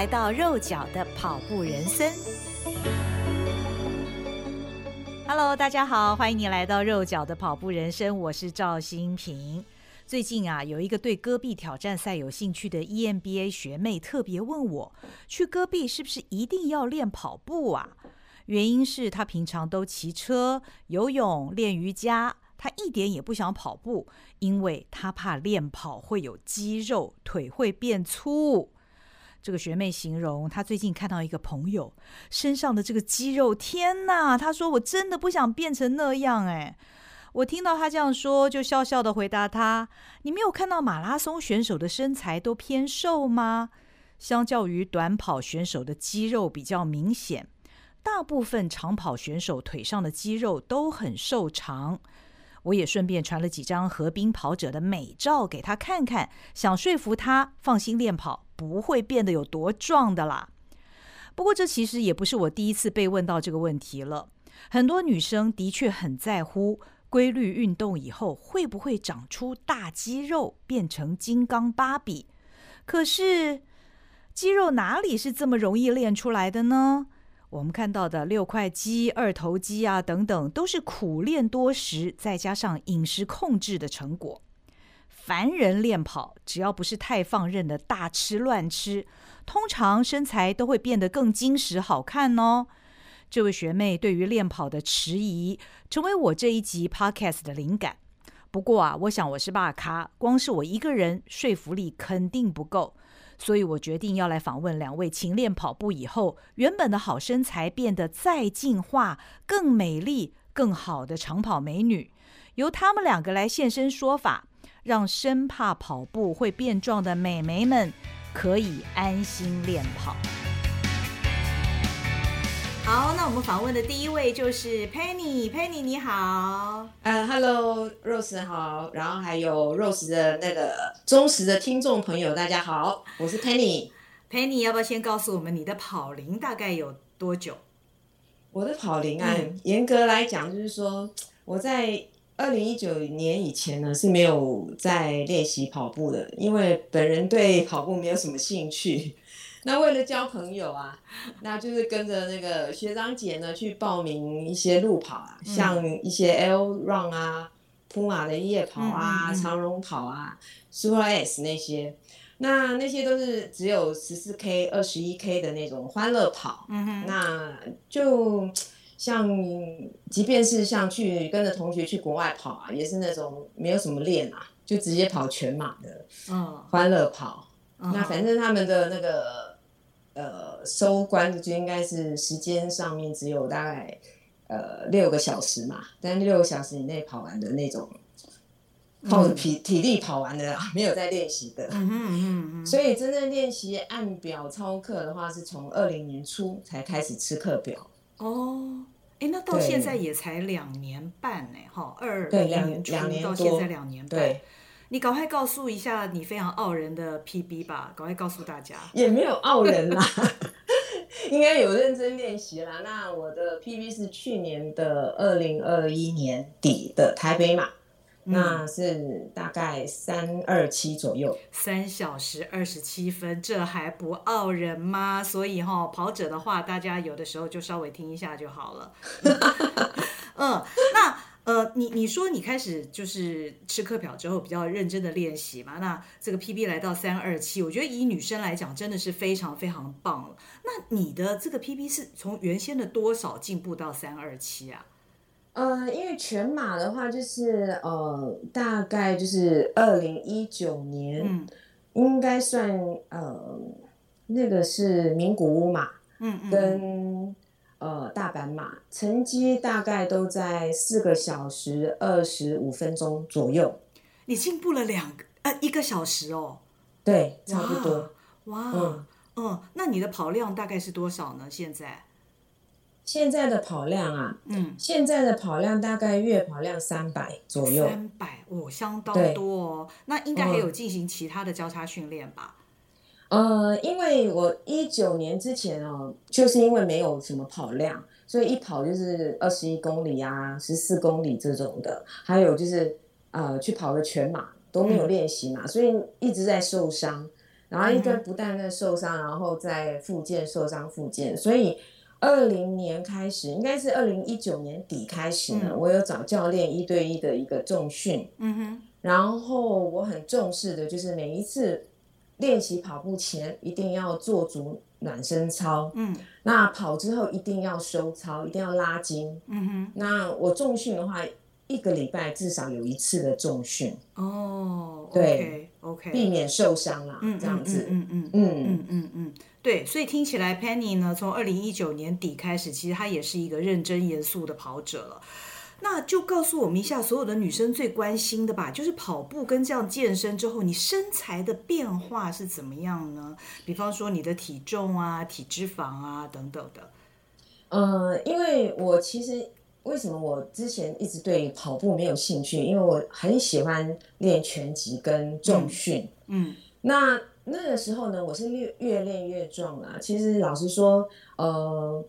来到肉脚的跑步人生。Hello，大家好，欢迎你来到肉脚的跑步人生，我是赵新平。最近啊，有一个对戈壁挑战赛有兴趣的 EMBA 学妹特别问我，去戈壁是不是一定要练跑步啊？原因是他平常都骑车、游泳、练瑜伽，他一点也不想跑步，因为他怕练跑会有肌肉，腿会变粗。这个学妹形容，她最近看到一个朋友身上的这个肌肉，天哪！她说：“我真的不想变成那样。”哎，我听到她这样说，就笑笑的回答她：“你没有看到马拉松选手的身材都偏瘦吗？相较于短跑选手的肌肉比较明显。”大部分长跑选手腿上的肌肉都很瘦长，我也顺便传了几张河滨跑者的美照给他看看，想说服他放心练跑，不会变得有多壮的啦。不过这其实也不是我第一次被问到这个问题了，很多女生的确很在乎规律运动以后会不会长出大肌肉，变成金刚芭比。可是肌肉哪里是这么容易练出来的呢？我们看到的六块肌、二头肌啊等等，都是苦练多时，再加上饮食控制的成果。凡人练跑，只要不是太放任的大吃乱吃，通常身材都会变得更精实好看哦。这位学妹对于练跑的迟疑，成为我这一集 podcast 的灵感。不过啊，我想我是大咖，光是我一个人说服力肯定不够。所以我决定要来访问两位勤练跑步以后，原本的好身材变得再进化、更美丽、更好的长跑美女，由她们两个来现身说法，让生怕跑步会变壮的美眉们可以安心练跑。好，那我们访问的第一位就是 Penny，Penny 你好，呃、uh,，Hello，Rose 好，然后还有 Rose 的那个忠实的听众朋友，大家好，我是 Penny。Penny 要不要先告诉我们你的跑龄大概有多久？我的跑龄啊，嗯、严格来讲就是说，我在二零一九年以前呢是没有在练习跑步的，因为本人对跑步没有什么兴趣。那为了交朋友啊，那就是跟着那个学长姐呢去报名一些路跑啊，嗯、像一些 L Run 啊、普马的夜跑啊、嗯、长荣跑啊、Super S 那些，那那些都是只有十四 K、二十一 K 的那种欢乐跑。嗯哼，那就像即便是像去跟着同学去国外跑啊，也是那种没有什么练啊，就直接跑全马的，嗯，欢乐跑。嗯、那反正他们的那个。呃，收官就应该是时间上面只有大概呃六个小时嘛，但六个小时以内跑完的那种，靠着体体力跑完的，没有在练习的。嗯嗯嗯。所以真正练习按表操课的话，是从二零年初才开始吃课表。哦，哎，那到现在也才两年半呢，哈，二零年初到现在两年半。对。你赶快告诉一下你非常傲人的 PB 吧，赶快告诉大家。也没有傲人啦，应该有认真练习啦。那我的 PB 是去年的二零二一年底的台北马，嗯、那是大概三二七左右，三小时二十七分，这还不傲人吗？所以哈、哦，跑者的话，大家有的时候就稍微听一下就好了。你你说你开始就是吃课表之后比较认真的练习嘛？那这个 PB 来到三二七，我觉得以女生来讲真的是非常非常棒了。那你的这个 PB 是从原先的多少进步到三二七啊？呃，因为全马的话就是呃，大概就是二零一九年，嗯，应该算呃，那个是名古屋马，嗯嗯，跟。呃，大阪马成绩大概都在四个小时二十五分钟左右。你进步了两个呃，一个小时哦。对，差不多。哇，嗯嗯，那你的跑量大概是多少呢？现在？现在的跑量啊，嗯，现在的跑量大概月跑量三百左右。三百哦，相当多哦。那应该还有进行其他的交叉训练吧？呃，因为我一九年之前哦，就是因为没有什么跑量，所以一跑就是二十一公里啊，十四公里这种的，还有就是呃去跑个全马都没有练习嘛，嗯，所以一直在受伤，然后一直不断在受伤，然后在复健受伤复健，所以。二零年开始，应该是二零一九年底开始呢。嗯、我有找教练一对一的一个重训，嗯哼。然后我很重视的就是每一次练习跑步前一定要做足暖身操，嗯。那跑之后一定要收操，一定要拉筋，嗯哼。那我重训的话，一个礼拜至少有一次的重训。哦，对，OK，避免受伤啦，嗯、这样子，嗯嗯嗯嗯嗯嗯。对，所以听起来 Penny 呢，从二零一九年底开始，其实她也是一个认真严肃的跑者了。那就告诉我们一下，所有的女生最关心的吧，就是跑步跟这样健身之后，你身材的变化是怎么样呢？比方说你的体重啊、体脂肪啊等等的。呃，因为我其实为什么我之前一直对跑步没有兴趣？因为我很喜欢练拳击跟重训。嗯，嗯那。那个时候呢，我是越越练越壮啊。其实老实说，呃，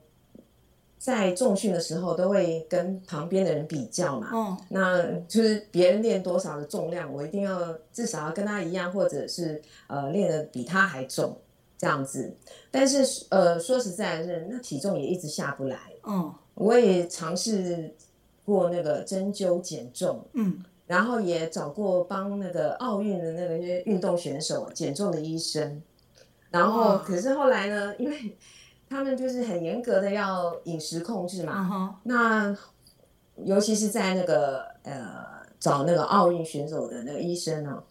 在重训的时候都会跟旁边的人比较嘛。哦。那就是别人练多少的重量，我一定要至少要跟他一样，或者是呃练的比他还重这样子。但是呃说实在的是，那体重也一直下不来。嗯。我也尝试过那个针灸减重。嗯。然后也找过帮那个奥运的那个些运动选手减重的医生，然后可是后来呢，因为他们就是很严格的要饮食控制嘛，uh huh. 那尤其是在那个呃找那个奥运选手的那个医生呢，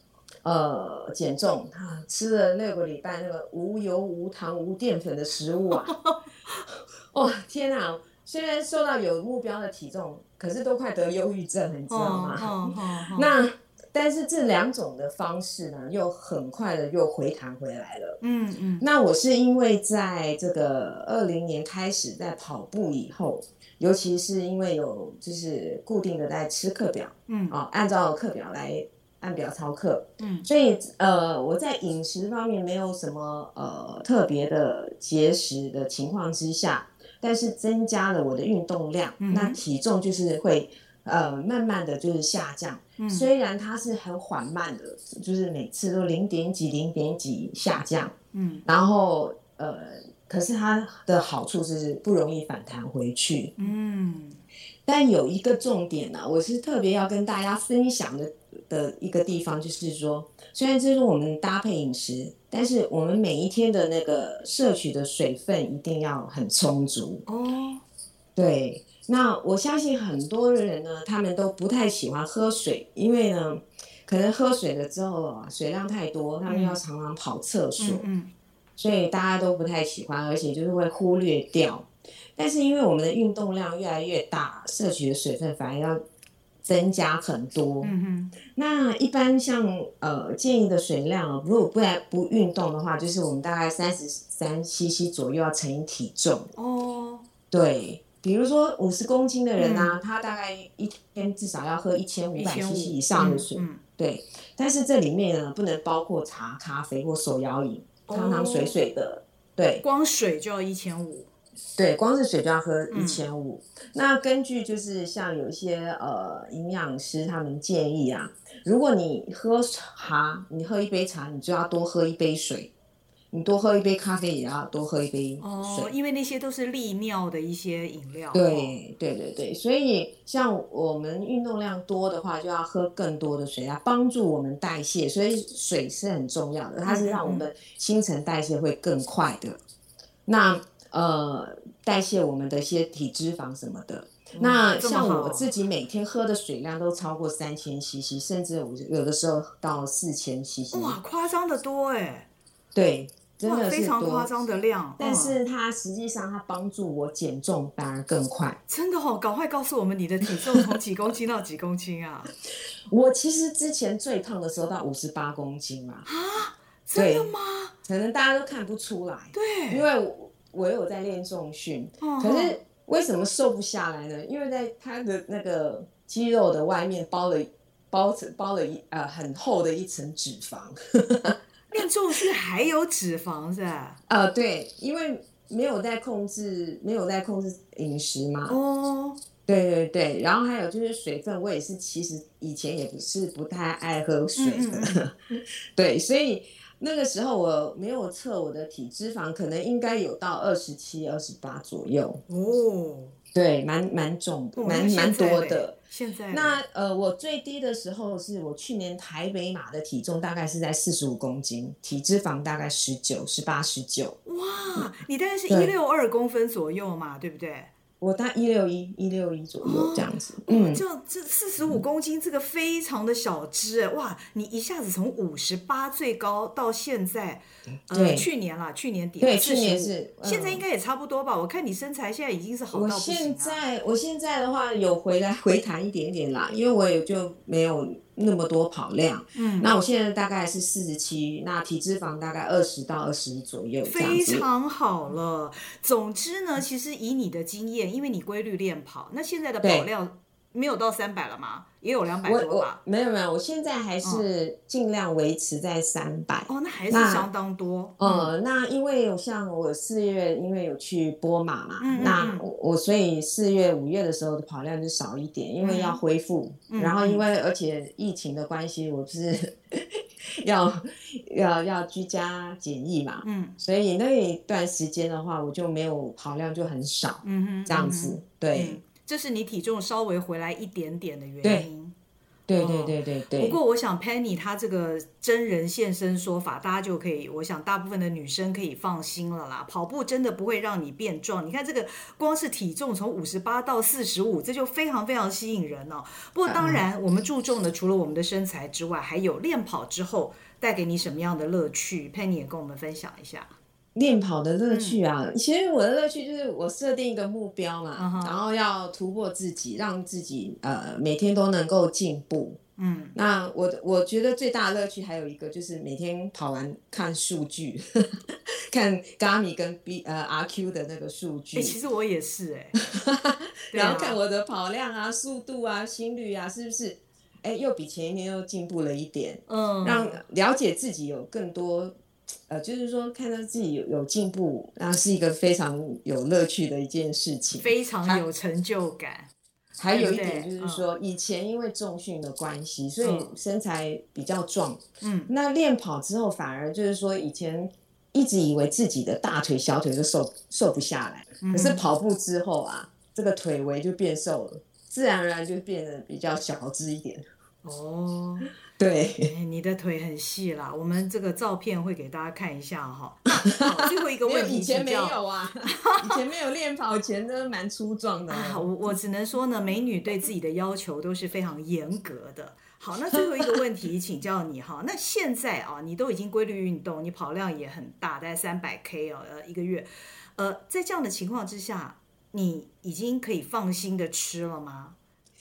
呃减重，他吃了六个礼拜那个无油无糖无淀粉的食物啊，哇、哦、天哪！虽然瘦到有目标的体重，可是都快得忧郁症了，你知道吗？Oh, oh, oh, oh. 那但是这两种的方式呢，又很快的又回弹回来了。嗯嗯。嗯那我是因为在这个二零年开始在跑步以后，尤其是因为有就是固定的在吃课表，嗯啊，按照课表来按表操课，嗯，所以呃我在饮食方面没有什么呃特别的节食的情况之下。但是增加了我的运动量，嗯、那体重就是会呃慢慢的就是下降，嗯、虽然它是很缓慢的，就是每次都零点几零点几下降，嗯，然后呃，可是它的好处是不容易反弹回去，嗯，但有一个重点呢、啊，我是特别要跟大家分享的的一个地方，就是说，虽然这是我们搭配饮食。但是我们每一天的那个摄取的水分一定要很充足哦。对，那我相信很多人呢，他们都不太喜欢喝水，因为呢，可能喝水了之后啊，水量太多，他们要常常跑厕所，嗯，嗯，所以大家都不太喜欢，而且就是会忽略掉。但是因为我们的运动量越来越大，摄取的水分反而要。增加很多，嗯哼。那一般像呃建议的水量，如果不然不运动的话，就是我们大概三十三 CC 左右要乘以体重哦。对，比如说五十公斤的人啊，嗯、他大概一天至少要喝一千五百 CC 以上的水，嗯嗯、对。但是这里面呢，不能包括茶、咖啡或手摇饮，汤汤水水的，对。光水就要一千五。对，光是水就要喝一千五。那根据就是像有一些呃营养师他们建议啊，如果你喝茶，你喝一杯茶，你就要多喝一杯水；你多喝一杯咖啡，也要多喝一杯水。哦，因为那些都是利尿的一些饮料。对对对对，所以像我们运动量多的话，就要喝更多的水啊，帮助我们代谢。所以水是很重要的，它是让我们新陈代谢会更快的。那。呃，代谢我们的一些体脂肪什么的。嗯、那像我自己每天喝的水量都超过三千 CC，甚至我有的时候到四千 CC。哇，夸张的多哎！对，真的非常夸张的量。但是它实际上它帮助我减重反而更快。真的哦，赶快告诉我们你的体重从几公斤到几公斤啊？我其实之前最胖的时候到五十八公斤嘛。啊，真的吗？可能大家都看不出来。对，因为我我有在练重训，哦、可是为什么瘦不下来呢？因为在它的那个肌肉的外面包了包包了一呃很厚的一层脂肪。练重训还有脂肪是吧？呃，对，因为没有在控制，没有在控制饮食嘛。哦。对对对，然后还有就是水分，我也是其实以前也不是不太爱喝水的，嗯嗯对，所以那个时候我没有测我的体脂肪，可能应该有到二十七、二十八左右。哦，对，蛮蛮重，蛮蛮多的。现在那呃，我最低的时候是我去年台北马的体重大概是在四十五公斤，体脂肪大概十九、十八、十九。哇，你大概是一六二公分左右嘛，对，对不对？我大一六一一六一左右这样子，哦、嗯，这这四十五公斤，这个非常的小只，哇！你一下子从五十八最高到现在，对呃，去年啦，去年底对，去年是，嗯、现在应该也差不多吧？我看你身材现在已经是好到不行，啊、我现在我现在的话有回来回弹一点点啦，因为我也就没有。那么多跑量，嗯，那我现在大概是四十七，那体脂肪大概二十到二十一左右，非常好了。总之呢，其实以你的经验，因为你规律练跑，那现在的跑量没有到三百了吗？也有两百多吧？没有没有，我现在还是尽量维持在三百。哦，那还是相当多。呃，那因为像我四月因为有去波马嘛，嗯那我所以四月五月的时候的跑量就少一点，因为要恢复。然后因为而且疫情的关系，我不是 要要要居家检疫嘛，嗯，所以那一段时间的话，我就没有跑量就很少，嗯哼，这样子对。这是你体重稍微回来一点点的原因，对对对对对。不过我想 Penny 她这个真人现身说法，大家就可以，我想大部分的女生可以放心了啦。跑步真的不会让你变壮，你看这个光是体重从五十八到四十五，这就非常非常吸引人哦。不过当然，我们注重的除了我们的身材之外，还有练跑之后带给你什么样的乐趣，Penny 也跟我们分享一下。练跑的乐趣啊，嗯、其实我的乐趣就是我设定一个目标嘛，嗯、然后要突破自己，让自己呃每天都能够进步。嗯，那我我觉得最大的乐趣还有一个就是每天跑完看数据，看 Garmin 跟 B 呃 RQ 的那个数据。哎、欸，其实我也是哎、欸，然后看我的跑量啊、速度啊、心率啊，是不是哎、欸、又比前一天又进步了一点？嗯，让了解自己有更多。呃，就是说看到自己有有进步，然后是一个非常有乐趣的一件事情，非常有成就感。还，有一点就是说，以前因为重训的关系，嗯、所以身材比较壮。嗯，那练跑之后，反而就是说，以前一直以为自己的大腿、小腿都瘦瘦不下来，嗯、可是跑步之后啊，这个腿围就变瘦了，自然而然就变得比较小只一点。哦。对、欸，你的腿很细啦。我们这个照片会给大家看一下哈。好，最后一个问题，以前没有啊，以前没有练跑前都蛮粗壮的。啊，我我只能说呢，美女对自己的要求都是非常严格的。好，那最后一个问题请教你哈。那现在啊，你都已经规律运动，你跑量也很大，大概三百 K 哦，呃，一个月。呃，在这样的情况之下，你已经可以放心的吃了吗？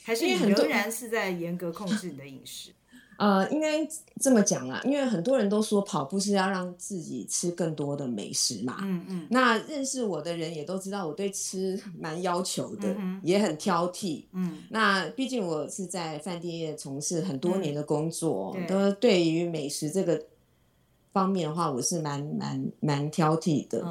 还是你仍然是在严格控制你的饮食？呃，应该这么讲啦，因为很多人都说跑步是要让自己吃更多的美食嘛。嗯嗯。那认识我的人也都知道，我对吃蛮要求的，嗯、也很挑剔。嗯。那毕竟我是在饭店业从事很多年的工作，嗯、都对于美食这个方面的话，我是蛮蛮蛮挑剔的。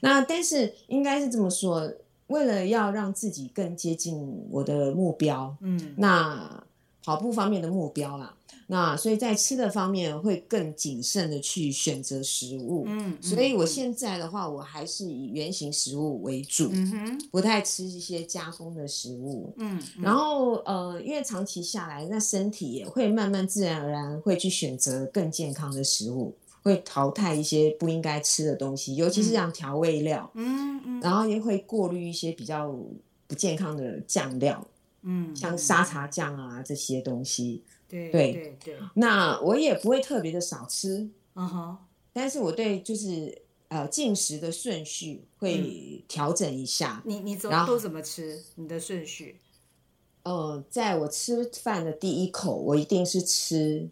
那但是应该是这么说，为了要让自己更接近我的目标，嗯，那跑步方面的目标啦。那所以在吃的方面会更谨慎的去选择食物，嗯，嗯，所以我现在的话，我还是以原型食物为主，不太吃一些加工的食物，嗯，嗯，然后呃，因为长期下来，那身体也会慢慢自然而然会去选择更健康的食物，会淘汰一些不应该吃的东西，尤其是像调味料，嗯嗯，然后也会过滤一些比较不健康的酱料，嗯，像沙茶酱啊这些东西。对对对，对那我也不会特别的少吃，嗯哼，但是我对就是呃进食的顺序会调整一下。嗯、你你怎都怎么吃？你的顺序？呃，在我吃饭的第一口，我一定是吃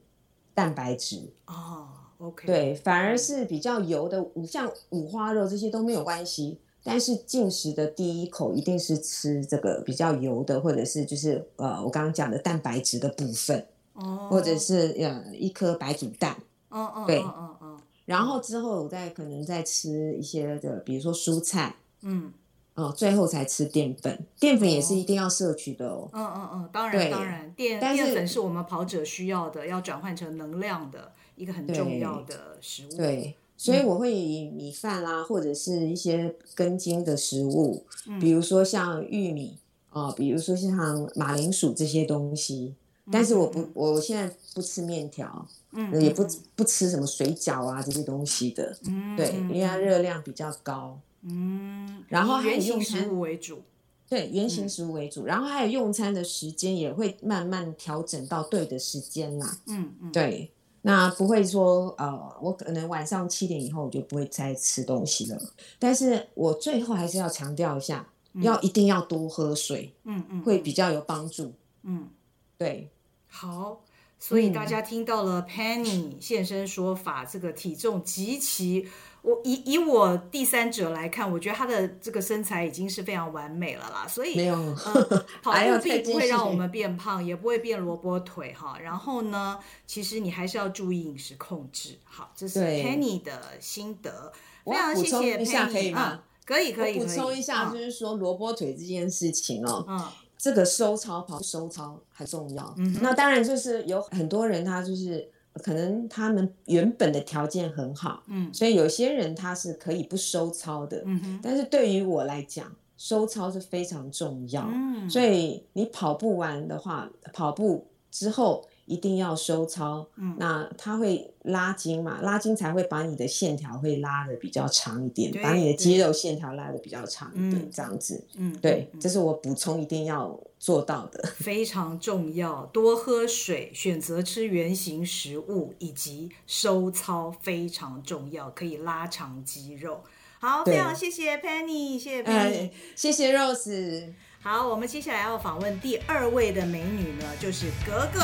蛋白质哦。OK，对，反而是比较油的，像五花肉这些都没有关系。但是进食的第一口一定是吃这个比较油的，或者是就是呃，我刚刚讲的蛋白质的部分，哦，或者是呃一颗白煮蛋，哦哦，对，哦哦哦，然后之后我再可能再吃一些的，比如说蔬菜，嗯。哦，最后才吃淀粉，淀粉也是一定要摄取的哦。嗯嗯嗯，当然当然，淀淀粉是我们跑者需要的，要转换成能量的一个很重要的食物。对，所以我会以米饭啦，或者是一些根茎的食物，比如说像玉米啊，比如说像马铃薯这些东西。但是我不，我现在不吃面条，嗯，也不不吃什么水饺啊这些东西的，嗯，对，因为它热量比较高。嗯，然后还有原型食物为主，对，原型食物为主，嗯、然后还有用餐的时间也会慢慢调整到对的时间啦。嗯嗯，对，那不会说呃，我可能晚上七点以后我就不会再吃东西了。但是我最后还是要强调一下，嗯、要一定要多喝水，嗯嗯，会比较有帮助。嗯，对，好。所以大家听到了 Penny 现身说法，这个体重极其，我以以我第三者来看，我觉得他的这个身材已经是非常完美了啦。所以没有，呃，跑步并不会让我们变胖，也不会变萝卜腿哈。然后呢，其实你还是要注意饮食控制。好，这是 Penny 的心得，非常谢谢 Penny。可以吗？可以可以。补充一下，就是说萝卜腿这件事情哦。嗯。这个收操跑收操很重要，嗯、那当然就是有很多人他就是可能他们原本的条件很好，嗯，所以有些人他是可以不收操的，嗯哼，但是对于我来讲，收操是非常重要，嗯，所以你跑步完的话，跑步之后。一定要收操，嗯，那它会拉筋嘛，拉筋才会把你的线条会拉的比较长一点，把你的肌肉线条拉的比较长一点，这样子，嗯，对，这是我补充一定要做到的，非常重要，多喝水，选择吃原形食物，以及收操非常重要，可以拉长肌肉。好，非常谢谢 Penny，谢谢 Penny，哎，谢谢 Rose。好，我们接下来要访问第二位的美女呢，就是格格。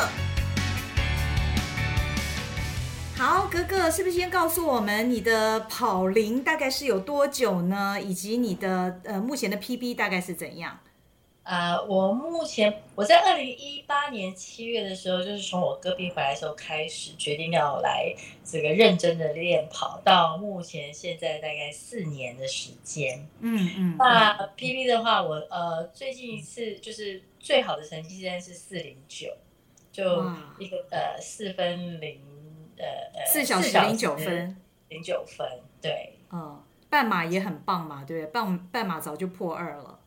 好，格格，是不是先告诉我们你的跑龄大概是有多久呢？以及你的呃目前的 PB 大概是怎样？啊、呃，我目前我在二零一八年七月的时候，就是从我戈壁回来的时候开始决定要来这个认真的练跑，到目前现在大概四年的时间。嗯嗯。那 PB 的话，我呃最近一次就是最好的成绩现在是四零九，就一个呃四分零。呃，四小时零九分，零九分，对，嗯，半马也很棒嘛，对，半半马早就破二了，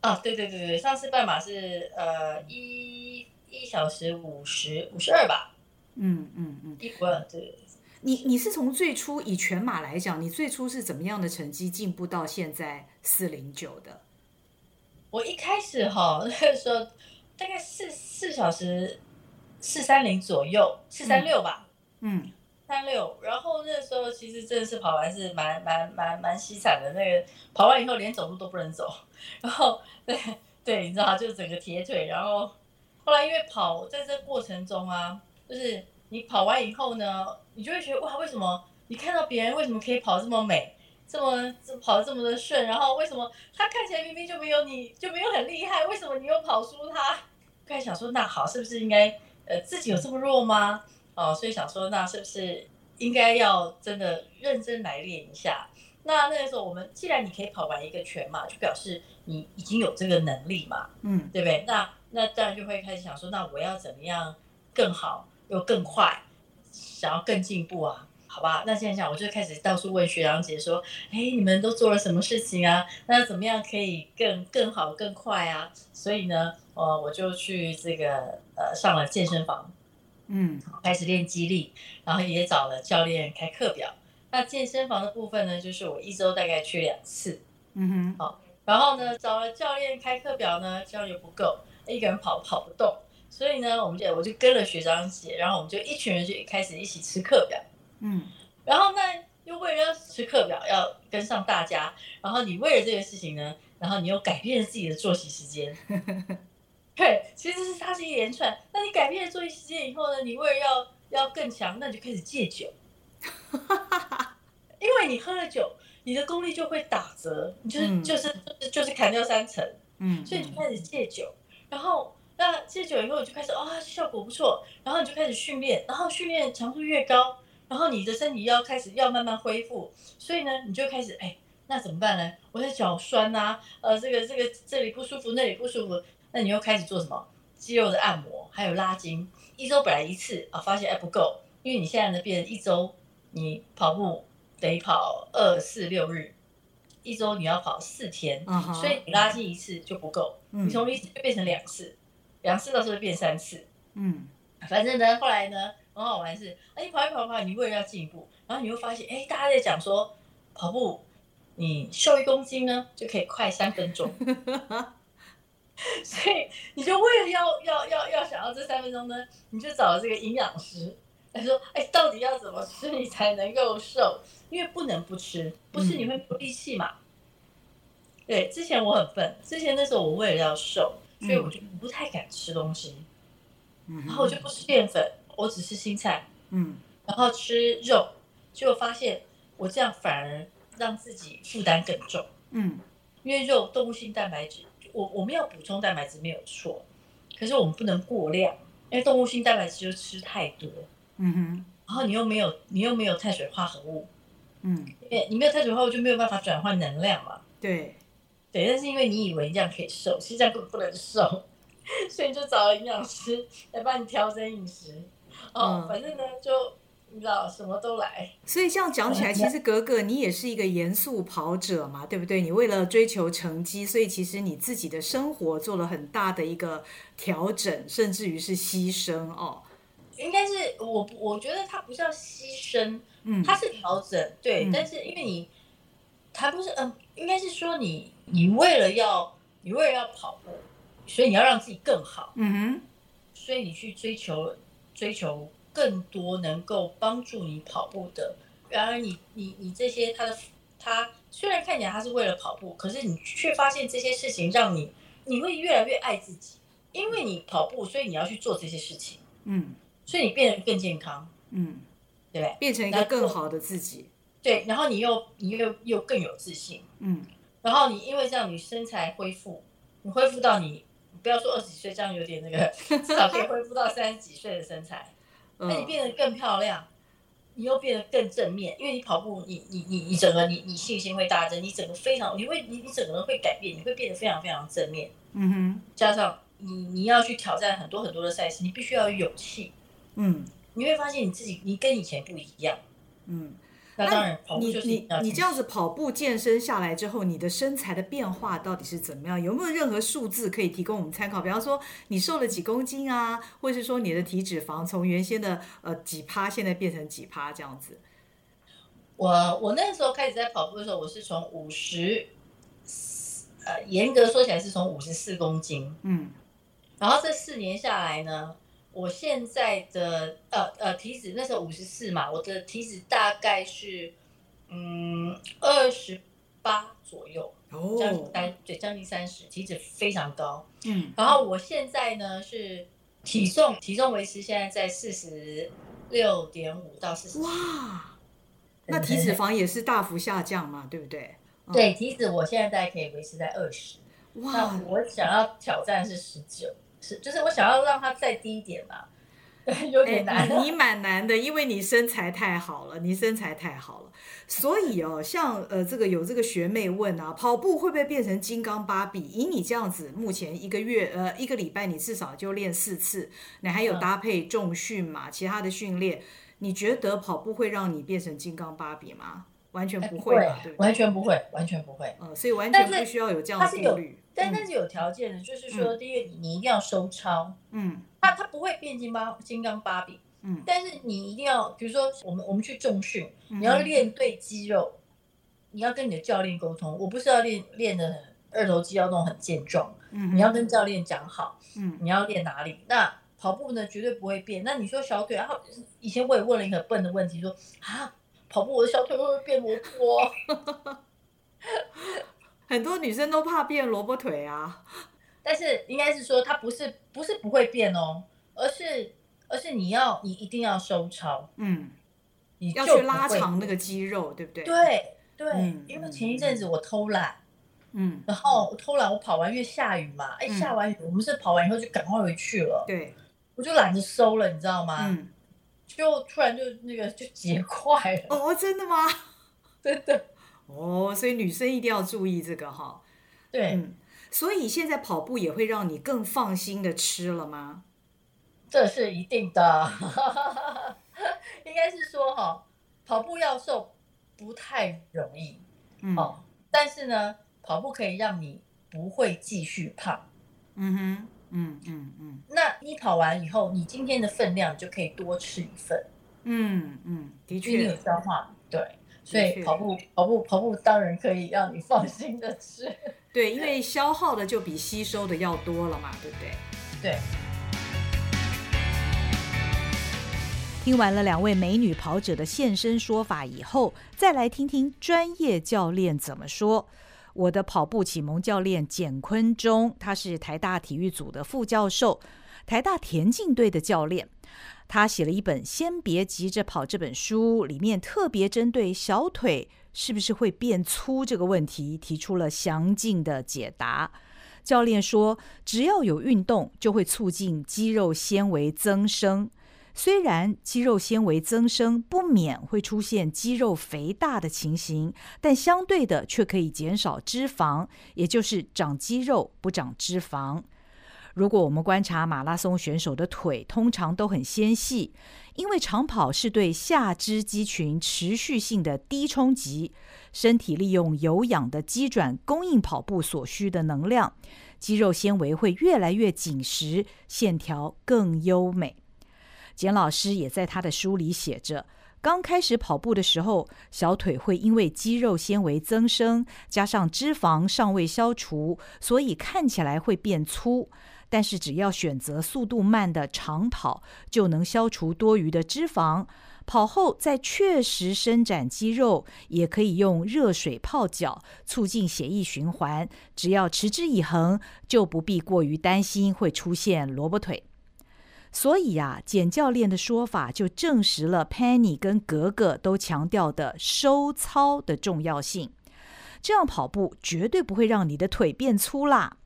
啊，对对对对，上次半马是呃一一小时五十五十二吧，嗯嗯嗯，一五二，对，你你是从最初以全马来讲，你最初是怎么样的成绩进步到现在四零九的？我一开始哈那个时候大概四四小时四三零左右，四三六吧。嗯，三六，然后那时候其实真的是跑完是蛮蛮蛮蛮凄惨的，那个跑完以后连走路都不能走，然后对对，你知道，就整个铁腿，然后后来因为跑在这过程中啊，就是你跑完以后呢，你就会觉得哇，为什么你看到别人为什么可以跑这么美，这么这跑得这么的顺，然后为什么他看起来明明就没有你就没有很厉害，为什么你又跑输他？开始想说，那好，是不是应该呃自己有这么弱吗？哦，所以想说，那是不是应该要真的认真来练一下？那那个时候，我们既然你可以跑完一个全马，就表示你已经有这个能力嘛，嗯，对不对？那那当然就会开始想说，那我要怎么样更好又更快，想要更进步啊？好吧，那现在讲，我就开始到处问学长姐说，哎，你们都做了什么事情啊？那怎么样可以更更好更快啊？所以呢，呃，我就去这个呃上了健身房。嗯，开始练肌力，然后也找了教练开课表。那健身房的部分呢，就是我一周大概去两次。嗯哼，好，然后呢，找了教练开课表呢，这样又不够，一个人跑跑不动，所以呢，我们就我就跟了学长姐，然后我们就一群人就开始一起吃课表。嗯，然后呢，又为了要吃课表，要跟上大家，然后你为了这个事情呢，然后你又改变了自己的作息时间。对，其实是它是一连串。那你改变了作息时间以后呢？你为了要要更强，那你就开始戒酒。因为你喝了酒，你的功力就会打折，你就是、嗯、就是就是就是砍掉三成。嗯，所以你就开始戒酒，然后那戒酒以后就开始啊、哦，效果不错，然后你就开始训练，然后训练强度越高，然后你的身体要开始要慢慢恢复，所以呢，你就开始哎，那怎么办呢？我的脚酸呐、啊，呃，这个这个这里不舒服，那里不舒服。那你又开始做什么肌肉的按摩，还有拉筋。一周本来一次啊，发现哎不够，因为你现在呢变成一周，你跑步得跑二四六日，一周你要跑四天，uh -huh. 所以你拉筋一次就不够，嗯、你从一次就变成两次，两次到时候变三次。嗯，反正呢，后来呢很好玩是，哎，你跑一跑跑，你为了要进步，然后你又发现，哎，大家在讲说跑步，你瘦一公斤呢就可以快三分钟。所以你就为了要要要要想要这三分钟呢，你就找了这个营养师，他说：“哎，到底要怎么吃你才能够瘦？因为不能不吃，不是你会不力气嘛。嗯”对，之前我很笨，之前那时候我为了要瘦，所以我就不太敢吃东西，嗯，然后我就不吃淀粉，我只吃青菜，嗯，然后吃肉，结果发现我这样反而让自己负担更重，嗯，因为肉动物性蛋白质。我我们要补充蛋白质没有错，可是我们不能过量，因为动物性蛋白质就吃太多，嗯哼，然后你又没有你又没有碳水化合物，嗯，你没有碳水化合物就没有办法转换能量嘛，对，对，但是因为你以为这样可以瘦，实际上根本不能瘦，所以你就找了营养师来帮你调整饮食，哦，嗯、反正呢就。你知道什么都来，所以这样讲起来，其实格格你也是一个严肃跑者嘛，对不对？你为了追求成绩，所以其实你自己的生活做了很大的一个调整，甚至于是牺牲哦。应该是我，我觉得它不叫牺牲，嗯，它是调整，对。嗯、但是因为你，它不是，嗯、呃，应该是说你，你为了要，你为了要跑步，所以你要让自己更好，嗯哼，所以你去追求，追求。更多能够帮助你跑步的，然而你你你这些他的他虽然看起来他是为了跑步，可是你却发现这些事情让你你会越来越爱自己，因为你跑步，所以你要去做这些事情，嗯，所以你变得更健康，嗯，对不对？变成一个更好的自己，对，然后你又你又又更有自信，嗯，然后你因为这样你身材恢复，你恢复到你不要说二十几岁，这样有点那个，至少可以恢复到三十几岁的身材。那你变得更漂亮，你又变得更正面，因为你跑步，你你你你整个你你信心会大增，你整个非常，你会你你整个人会改变，你会变得非常非常正面。嗯哼，加上你你要去挑战很多很多的赛事，你必须要有勇气。嗯，你会发现你自己你跟以前不一样。嗯。那当然，跑步就是你你你这样子跑步健身下来之后，你的身材的变化到底是怎么样？有没有任何数字可以提供我们参考？比方说，你瘦了几公斤啊，或者是说你的体脂肪从原先的呃几趴，现在变成几趴这样子？我我那时候开始在跑步的时候，我是从五十，呃，严格说起来是从五十四公斤，嗯，然后这四年下来呢。我现在的呃呃体脂那时候五十四嘛，我的体脂大概是嗯二十八左右，将近三对将近三十，体脂非常高。嗯，然后我现在呢是体重体重维持现在在四十六点五到四十。哇，那体脂肪也是大幅下降嘛，对不对？对，体脂我现在大概可以维持在二十。哇，那我想要挑战是十九。是，就是我想要让它再低一点嘛，有点难。欸、你 蛮难的，因为你身材太好了，你身材太好了。所以哦，像呃，这个有这个学妹问啊，跑步会不会变成金刚芭比？以你这样子，目前一个月呃一个礼拜你至少就练四次，你还有搭配重训嘛，其他的训练，你觉得跑步会让你变成金刚芭比吗？完全不会吧？欸、对，完全不会，完全不会。嗯，所以完全不需要有这样的顾虑。但但是有条件的，就是说，第一个，你一定要收操，嗯，它它不会变金刚金刚芭比，嗯，但是你一定要，比如说我们我们去重训，你要练对肌肉，你要跟你的教练沟通，我不是要练练的二头肌要弄很健壮，嗯，你要跟教练讲好，嗯，你要练哪里？那跑步呢，绝对不会变。那你说小腿，然后以前我也问了一个笨的问题，说啊，跑步我的小腿会不会变萝卜？很多女生都怕变萝卜腿啊，但是应该是说它不是不是不会变哦，而是而是你要你一定要收操，嗯，你要去拉长那个肌肉，对不对？对对，嗯、因为前一阵子我偷懒，嗯，然后我偷懒，我跑完因为下雨嘛，哎、嗯，下完雨我们是跑完以后就赶快回去了，对，我就懒得收了，你知道吗？嗯，就突然就那个就结块了，哦，真的吗？真的，哦，所以女生一定要注意这个哈，对。嗯所以现在跑步也会让你更放心的吃了吗？这是一定的，应该是说哈，跑步要瘦不太容易，嗯，哦，但是呢，跑步可以让你不会继续胖，嗯哼，嗯嗯嗯，那你跑完以后，你今天的分量就可以多吃一份，嗯嗯，的确，你有消化，对，所以跑步跑步跑步当然可以让你放 心的吃。对，因为消耗的就比吸收的要多了嘛，对不对？对。听完了两位美女跑者的现身说法以后，再来听听专业教练怎么说。我的跑步启蒙教练简坤中，他是台大体育组的副教授，台大田径队的教练。他写了一本《先别急着跑》这本书，里面特别针对小腿是不是会变粗这个问题提出了详尽的解答。教练说，只要有运动，就会促进肌肉纤维增生。虽然肌肉纤维增生不免会出现肌肉肥大的情形，但相对的却可以减少脂肪，也就是长肌肉不长脂肪。如果我们观察马拉松选手的腿，通常都很纤细，因为长跑是对下肢肌群持续性的低冲击，身体利用有氧的肌转供应跑步所需的能量，肌肉纤维会越来越紧实，线条更优美。简老师也在他的书里写着，刚开始跑步的时候，小腿会因为肌肉纤维增生，加上脂肪尚未消除，所以看起来会变粗。但是只要选择速度慢的长跑，就能消除多余的脂肪。跑后再确实伸展肌肉，也可以用热水泡脚，促进血液循环。只要持之以恒，就不必过于担心会出现萝卜腿。所以呀、啊，简教练的说法就证实了 Penny 跟格格都强调的收操的重要性。这样跑步绝对不会让你的腿变粗啦。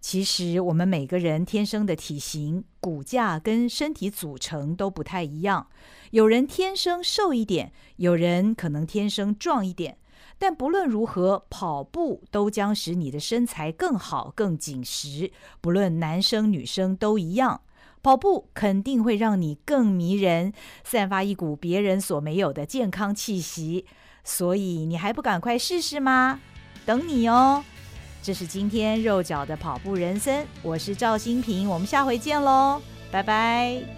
其实我们每个人天生的体型、骨架跟身体组成都不太一样，有人天生瘦一点，有人可能天生壮一点。但不论如何，跑步都将使你的身材更好、更紧实。不论男生女生都一样，跑步肯定会让你更迷人，散发一股别人所没有的健康气息。所以你还不赶快试试吗？等你哦。这是今天肉脚的跑步人生，我是赵新平，我们下回见喽，拜拜。